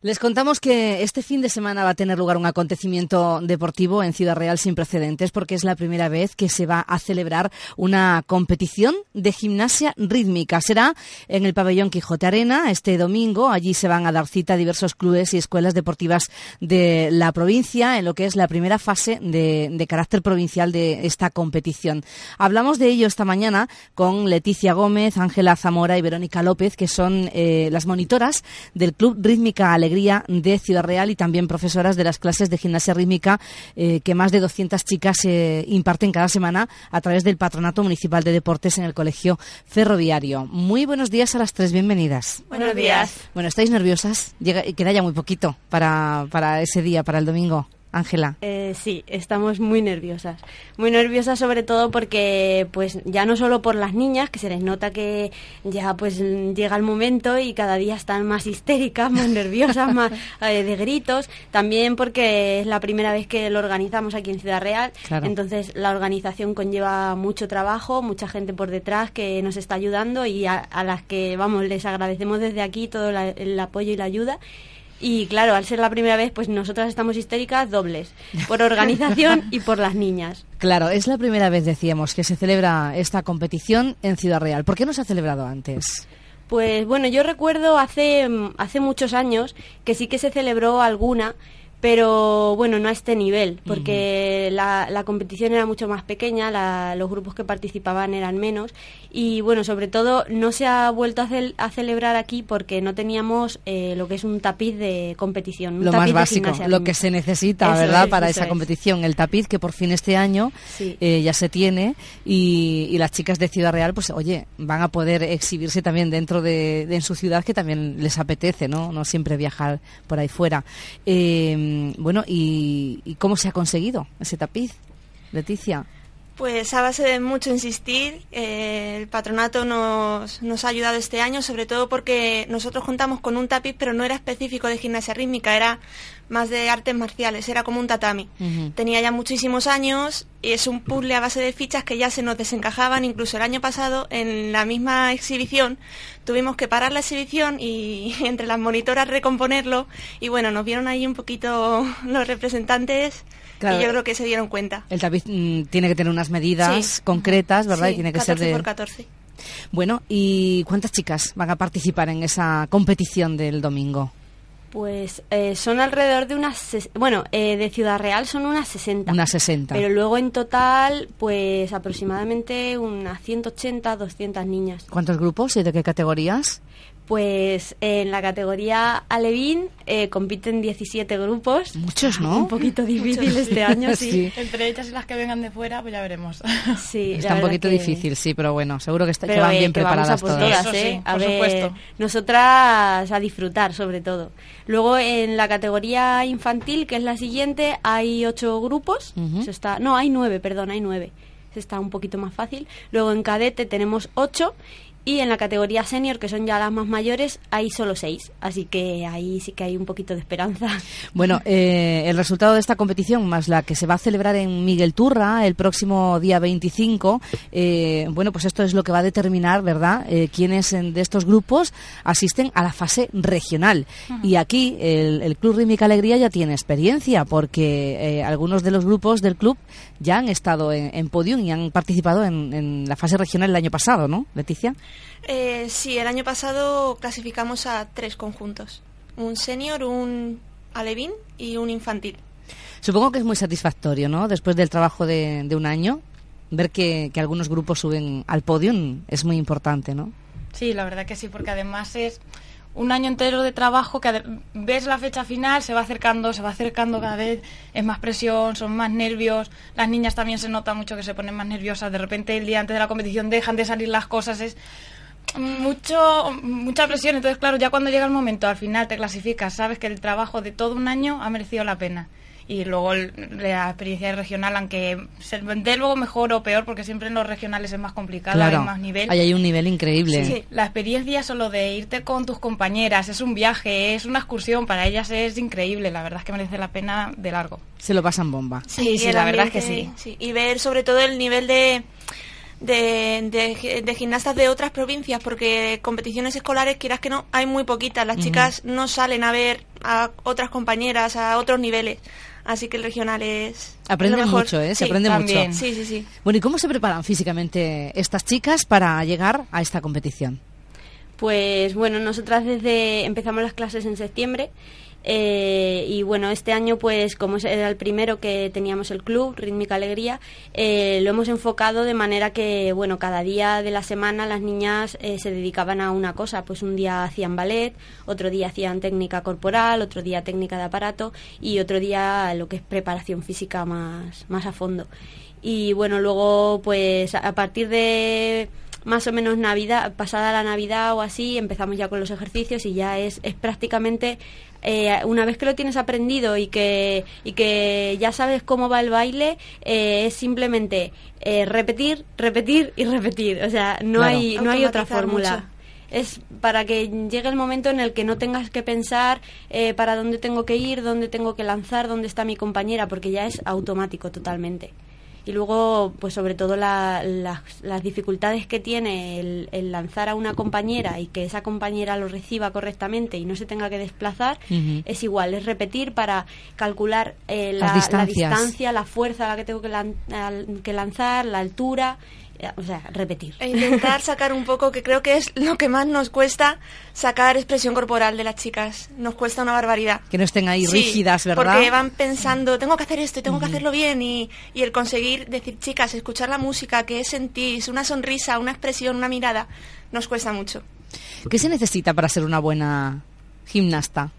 Les contamos que este fin de semana va a tener lugar un acontecimiento deportivo en Ciudad Real sin precedentes porque es la primera vez que se va a celebrar una competición de gimnasia rítmica. Será en el pabellón Quijote Arena este domingo. Allí se van a dar cita diversos clubes y escuelas deportivas de la provincia en lo que es la primera fase de, carácter provincial de esta competición. Hablamos de ello esta mañana con Leticia Gómez, Ángela Zamora y Verónica López, que son eh, las monitoras del Club Rítmica Alegría de Ciudad Real y también profesoras de las clases de gimnasia rítmica eh, que más de 200 chicas eh, imparten cada semana a través del Patronato Municipal de Deportes en el Colegio Ferroviario. Muy buenos días a las tres, bienvenidas. Buenos días. Bueno, ¿estáis nerviosas? Llega, queda ya muy poquito para, para ese día, para el domingo. Ángela. Eh, sí, estamos muy nerviosas. Muy nerviosas sobre todo porque, pues, ya no solo por las niñas, que se les nota que ya, pues, llega el momento y cada día están más histéricas, más nerviosas, más eh, de gritos. También porque es la primera vez que lo organizamos aquí en Ciudad Real. Entonces, la organización conlleva mucho trabajo, mucha gente por detrás que nos está ayudando y a, las que, vamos, les agradecemos desde aquí todo el apoyo y la ayuda. Y claro, al ser la primera vez, pues nosotras estamos histéricas dobles, por organización y por las niñas. Claro, es la primera vez, decíamos, que se celebra esta competición en Ciudad Real. ¿Por qué no se ha celebrado antes? Pues bueno, yo recuerdo hace, hace muchos años que sí que se celebró alguna, pero bueno, no a este nivel, porque la, la, competición era mucho más pequeña, los grupos que participaban eran menos y bueno, sobre todo no se ha vuelto a, a celebrar aquí porque no teníamos eh, lo que es un tapiz de competición. lo más básico, lo que se necesita, ¿verdad?, para esa competición, el tapiz que por fin este año eh, ya se tiene y, y, las chicas de Ciudad Real, pues oye, van a poder exhibirse también dentro de, en su ciudad que también les apetece, ¿no? No siempre viajar por ahí fuera. Eh, bueno, y, cómo se ha conseguido ese tapiz, Leticia? Pues a base de mucho insistir, eh, el patronato nos, nos, ha ayudado este año, sobre todo porque nosotros contamos con un tapiz, pero no era específico de gimnasia rítmica, era más de artes marciales, era como un tatami. Tenía ya muchísimos años y es un puzzle a base de fichas que ya se nos desencajaban. Incluso el año pasado, en la misma exhibición, tuvimos que parar la exhibición y entre las monitoras recomponerlo. Y bueno, nos vieron ahí un poquito los representantes y yo creo que se dieron cuenta. El tapiz mm, tiene que tener unas medidas concretas, ¿verdad? y tiene que ser de... por 14. Bueno, ¿y cuántas chicas van a participar en esa competición del domingo? Pues eh, son alrededor de unas... Bueno, eh, de Ciudad Real son unas 60. Unas 60. Pero luego en total, pues aproximadamente unas 180, 200 niñas. ¿Cuántos grupos y de qué categorías? Pues en la categoría Alevín eh, compiten 17 grupos. Muchos, ¿no? Un poquito difícil este año, sí. Entre ellas y las que vengan de fuera, pues ya veremos. Sí, está un poquito difícil, sí, pero bueno, seguro que, está, van bien preparadas todas. ¿eh? a ver, nosotras a disfrutar, sobre todo. Luego en la categoría infantil, que es la siguiente, hay ocho grupos. está, no, hay nueve, perdón, hay nueve. está un poquito más fácil. Luego en cadete tenemos ocho y en la categoría senior, que son ya las más mayores, hay solo seis. Así que ahí sí que hay un poquito de esperanza. Bueno, eh, el resultado de esta competición, más la que se va a celebrar en Miguel Turra el próximo día 25, eh, bueno, pues esto es lo que va a determinar, ¿verdad?, eh, quiénes de estos grupos asisten a la fase regional. Y aquí el, Club Rítmica Alegría ya tiene experiencia, porque algunos de los grupos del club ya han estado en, en podium y han participado en, en la fase regional el año pasado, ¿no, Leticia? Eh, sí, el año pasado clasificamos a tres conjuntos. Un senior, un alevín y un infantil. Supongo que es muy satisfactorio, ¿no? Después del trabajo de, un año, ver que, que, algunos grupos suben al podium es muy importante, ¿no? Sí, la verdad que sí, porque además es un año entero de trabajo que ves la fecha final, se va acercando, se va acercando cada vez, es más presión, son más nervios, las niñas también se nota mucho que se ponen más nerviosas, de repente el día antes de la competición dejan de salir las cosas, es mucho mucha presión, entonces claro, ya cuando llega el momento, al final te clasificas, sabes que el trabajo de todo un año ha merecido la pena y luego la experiencia regional, aunque se dé luego mejor o peor, porque siempre en los regionales es más complicado, hay más nivel. Ahí hay un nivel increíble. Sí, la experiencia solo de irte con tus compañeras, es un viaje, es una excursión, para ellas es increíble, la verdad es que merece la pena de largo. Se lo pasan bomba. Sí, sí, la verdad es que sí. sí. Y ver sobre todo el nivel de de, de, gimnastas de otras provincias, porque competiciones escolares, quieras que no, hay muy poquitas. Las chicas no salen a ver a otras compañeras, a otros niveles. Así que el regional es. Aprenden lo mejor. mucho, ¿eh? Se Sí, aprende también. mucho. Sí, sí, sí. Bueno, ¿y cómo se preparan físicamente estas chicas para llegar a esta competición? Pues bueno, nosotras desde empezamos las clases en septiembre eh, y bueno, este año pues como era el primero que teníamos el club, Rítmica Alegría, eh, lo hemos enfocado de manera que bueno, cada día de la semana las niñas eh, se dedicaban a una cosa, pues un día hacían ballet, otro día hacían técnica corporal, otro día técnica de aparato y otro día lo que es preparación física más, más a fondo. Y bueno, luego pues a partir de más o menos Navidad, pasada la Navidad o así, empezamos ya con los ejercicios y ya es, es prácticamente eh, una vez que lo tienes aprendido y que, y que ya sabes cómo va el baile, eh, es simplemente eh, repetir, repetir y repetir. O sea, no Claro. hay, no hay otra fórmula. mucho. Es para que llegue el momento en el que no tengas que pensar eh, para dónde tengo que ir, dónde tengo que lanzar, dónde está mi compañera, porque ya es automático totalmente. Y luego, pues sobre todo la- las, las dificultades que tiene el, el lanzar a una compañera y que esa compañera lo reciba correctamente y no se tenga que desplazar, es igual, es repetir para calcular eh, la, la distancia, la fuerza a la que tengo que, lan- que lanzar, la altura, o sea, repetir. E intentar sacar un poco, que creo que es lo que más nos cuesta, sacar expresión corporal de las chicas. Nos cuesta una barbaridad. Que no estén ahí Sí, rígidas, ¿verdad? Porque van pensando, tengo que hacer esto y tengo que hacerlo bien. Y, y el conseguir decir, chicas, escuchar la música, que sentís, una sonrisa, una expresión, una mirada, nos cuesta mucho. ¿Qué se necesita para ser una buena gimnasta?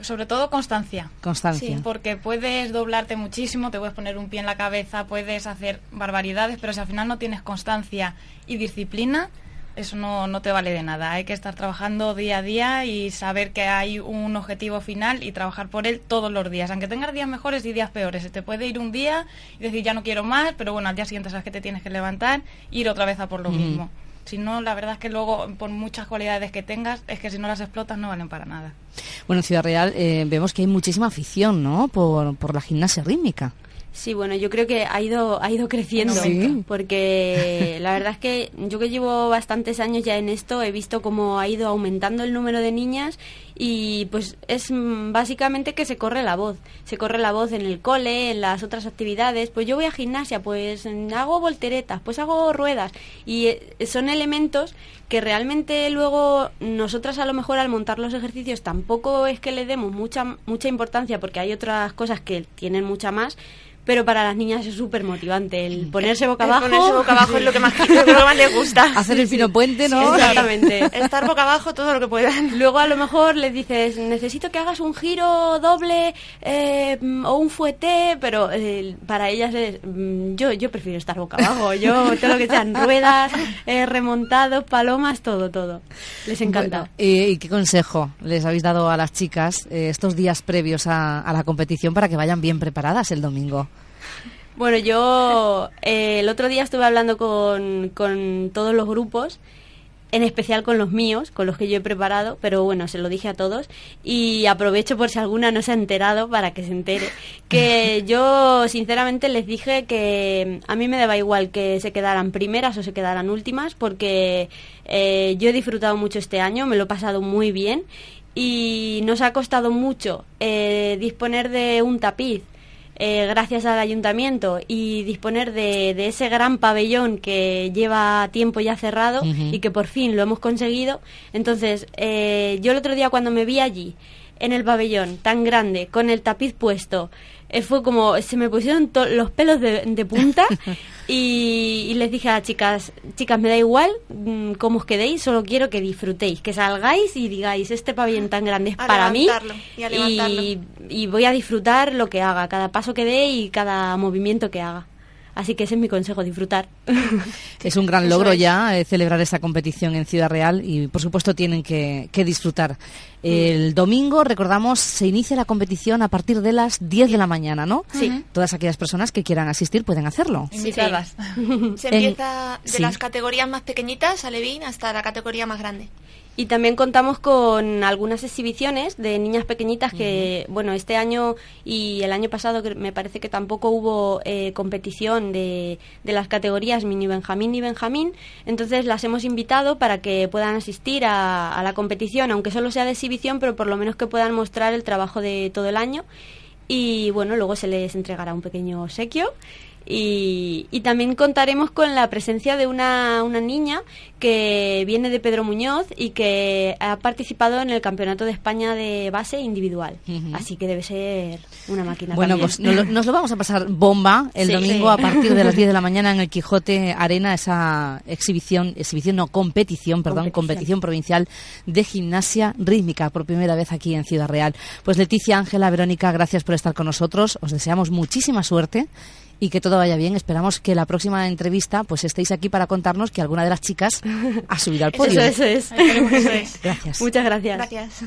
Sobre todo constancia. Constancia. Sí, Porque puedes doblarte muchísimo, te puedes poner un pie en la cabeza, puedes hacer barbaridades, pero si al final no tienes constancia y disciplina, eso no, no te vale de nada. Hay que estar trabajando día a día y saber que hay un objetivo final y trabajar por él todos los días. Aunque tengas días mejores y días peores. Se te puede ir un día y decir ya no quiero más, pero bueno, al día siguiente sabes que te tienes que levantar e ir otra vez a por lo mismo. Si no, la verdad es que luego, por muchas cualidades que tengas, es que si no las explotas no valen para nada. Bueno, en Ciudad Real eh, vemos que hay muchísima afición, ¿no? Por, por la gimnasia rítmica. Sí, bueno, yo creo que ha ido, ha ido creciendo. Sí. Porque la verdad es que yo que llevo bastantes años ya en esto, he visto cómo ha ido aumentando el número de niñas y pues es básicamente que se corre la voz. Se corre la voz en el cole, en las otras actividades. Pues yo voy a gimnasia, pues hago volteretas, pues hago ruedas. Y eh, son elementos que realmente luego nosotras a lo mejor al montar los ejercicios tampoco es que le demos mucha, mucha importancia porque hay otras cosas que tienen mucha más. Pero para las niñas es súper motivante el ponerse boca El abajo. ponerse boca abajo es lo que más, es lo que más les gusta. Hacer el fino puente, ¿no? Exactamente. Estar boca abajo todo lo que puedan. Luego a lo mejor les dices, necesito que hagas un giro doble eh, o un fuete, pero eh, para ellas es, mm, yo, yo prefiero estar boca abajo. Yo, todo lo que sean ruedas, eh, remontados, palomas, todo, todo. Les encanta. Bueno, eh, ¿Y qué consejo les habéis dado a las chicas eh, estos días previos a, a la competición para que vayan bien preparadas el domingo? Bueno, yo eh, el otro día estuve hablando con, con todos los grupos, en especial con los míos, con los que yo he preparado, pero bueno, se lo dije a todos y aprovecho por si alguna no se ha enterado para que se entere, que yo sinceramente les dije que a mí me daba igual que se quedaran primeras o se quedaran últimas, porque eh, yo he disfrutado mucho este año, me lo he pasado muy bien y nos ha costado mucho eh, disponer de un tapiz eh, gracias al ayuntamiento y disponer de, de ese gran pabellón que lleva tiempo ya cerrado y que por fin lo hemos conseguido. Entonces, eh, yo el otro día cuando me vi allí, en el pabellón tan grande, con el tapiz puesto, eh, fue como, se me pusieron los pelos de, de punta y, y les dije a las chicas, chicas, me da igual mm, cómo os quedéis, solo quiero que disfrutéis, que salgáis y digáis, este pabellón tan grande es A para mí y, y voy a disfrutar lo que haga, cada paso que dé y cada movimiento que haga. Así que ese es mi consejo, disfrutar. Es un gran logro es. ya eh, celebrar esta competición en Ciudad Real y por supuesto tienen que, que disfrutar. El domingo, recordamos, se inicia la competición a partir de las 10 de la mañana, ¿no? Sí. Todas aquellas personas que quieran asistir pueden hacerlo. Invitadas. Se En- empieza de sí. las categorías más pequeñitas, alevín, hasta la categoría más grande. Y también contamos con algunas exhibiciones de niñas pequeñitas que, bueno, este año y el año pasado me parece que tampoco hubo eh, competición de, de, las categorías mini Benjamín y Benjamín. Entonces las hemos invitado para que puedan asistir a, a la competición, aunque solo sea de exhibición, pero por lo menos que puedan mostrar el trabajo de todo el año. Y bueno, luego se les entregará un pequeño obsequio y, también contaremos con la presencia de una, una, niña que viene de Pedro Muñoz y que ha participado en el Campeonato de España de base individual. Así que debe ser una máquina. Bueno, pues nos lo, vamos a pasar bomba el domingo a partir de las 10 de la mañana en el Quijote Arena, esa exhibición, exhibición no, competición, perdón, competición, provincial de gimnasia rítmica por primera vez aquí en Ciudad Real. Pues Leticia, Ángela, Verónica, gracias por estar con nosotros. Os deseamos muchísima suerte y que todo vaya bien. Esperamos que la próxima entrevista pues estéis aquí para contarnos que alguna de las chicas ha subido al podio. Eso, eso es. Gracias. Muchas gracias. Gracias.